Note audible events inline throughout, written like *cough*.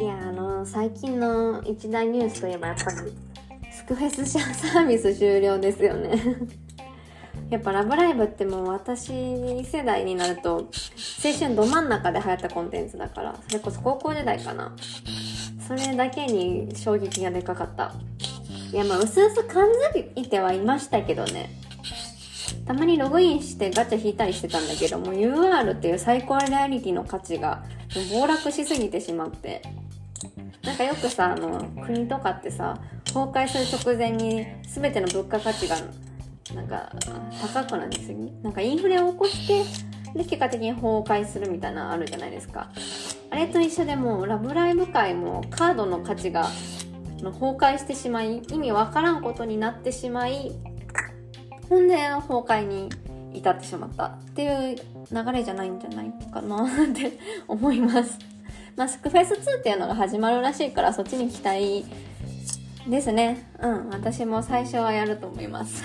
いやあの最近の一大ニュースといえばやっぱりスクフェスサービス終了ですよね。*laughs* やっぱ「ラブライブ!」ってもう私世代になると青春ど真ん中で流行ったコンテンツだからそれこそ高校時代かな。それだけに衝撃がでかかった。いやまあうすうす感づいてはいましたけどね。たまにログインしてガチャ引いたりしてたんだけども UR っていう最高レアリティの価値が暴落しすぎてしまって。なんかよくさあの国とかってさ崩壊する直前に全ての物価価値がなんか高くなりすぎ？なんかインフレを起こしてで結果的に崩壊するみたいなあるじゃないですか。あれと一緒でもラブライブ界もカードの価値が崩壊してしまい意味わからんことになってしまいほんで崩壊に至ってしまったっていう流れじゃないんじゃないかなって思います。まあ、スクフェス2っていうのが始まるらしいからそっちに期待ですね。うん私も最初はやると思います。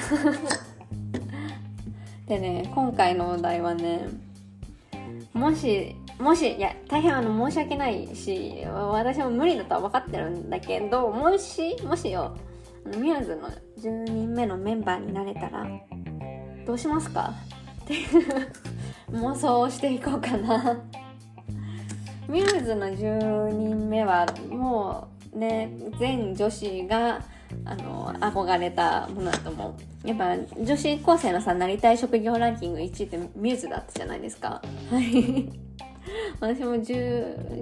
*laughs* でね今回のお題はねもしもしいや大変あの申し訳ないし私も無理だとは分かってるんだけどもしもしよミューズの10人目のメンバーになれたらどうしますか？っていう *laughs* 妄想をしていこうかな。ミューズの10人目はもうね全女子があの憧れたものだと思う。やっぱ女子高生のさなりたい職業ランキング1位ってミューズだったじゃないですか。はい。*laughs* 私も授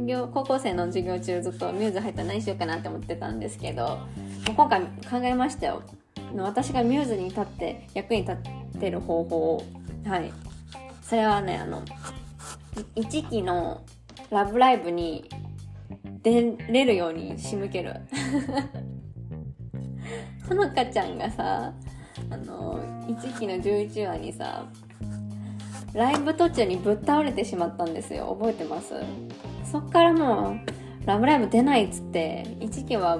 業高校生の授業中ずっとミューズ入ったら何しようかなって思ってたんですけど今回考えましたよ。私がミューズに立って役に立ってる方法を。はい。それはねあの1期のラブライブに出れるように仕向けるほのかちゃんがさあの1期の11話にさライブ途中にぶっ倒れてしまったんですよ覚えてます？そっからもう「ラブライブ!」出ないっつって1期は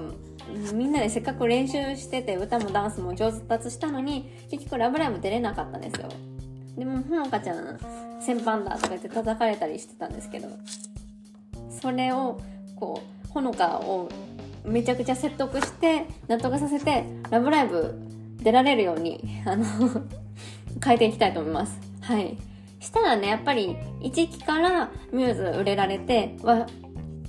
みんなでせっかく練習してて歌もダンスも上達したのに結局「ラブライブ!」出れなかったんですよでもほのかちゃん先輩だとか言って叩かれたりしてたんですけどそれをこうほのかをめちゃくちゃ説得して納得させて「ラブライブ!」出られるようにあの *laughs* 変えていきたいと思いますはいしたらねやっぱり1期からミューズ売れられてわ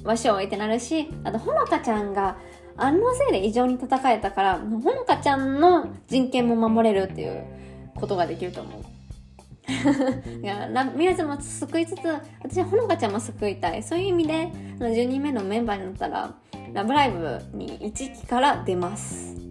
和尚ってなるしあとほのかちゃんがあのせいで異常に戦えたからほのかちゃんの人権も守れるっていうことができると思ういやミューズも救いつつ私はほのかちゃんも救いたいそういう意味で10人目のメンバーになったら「ラブライブ!」に1期から出ます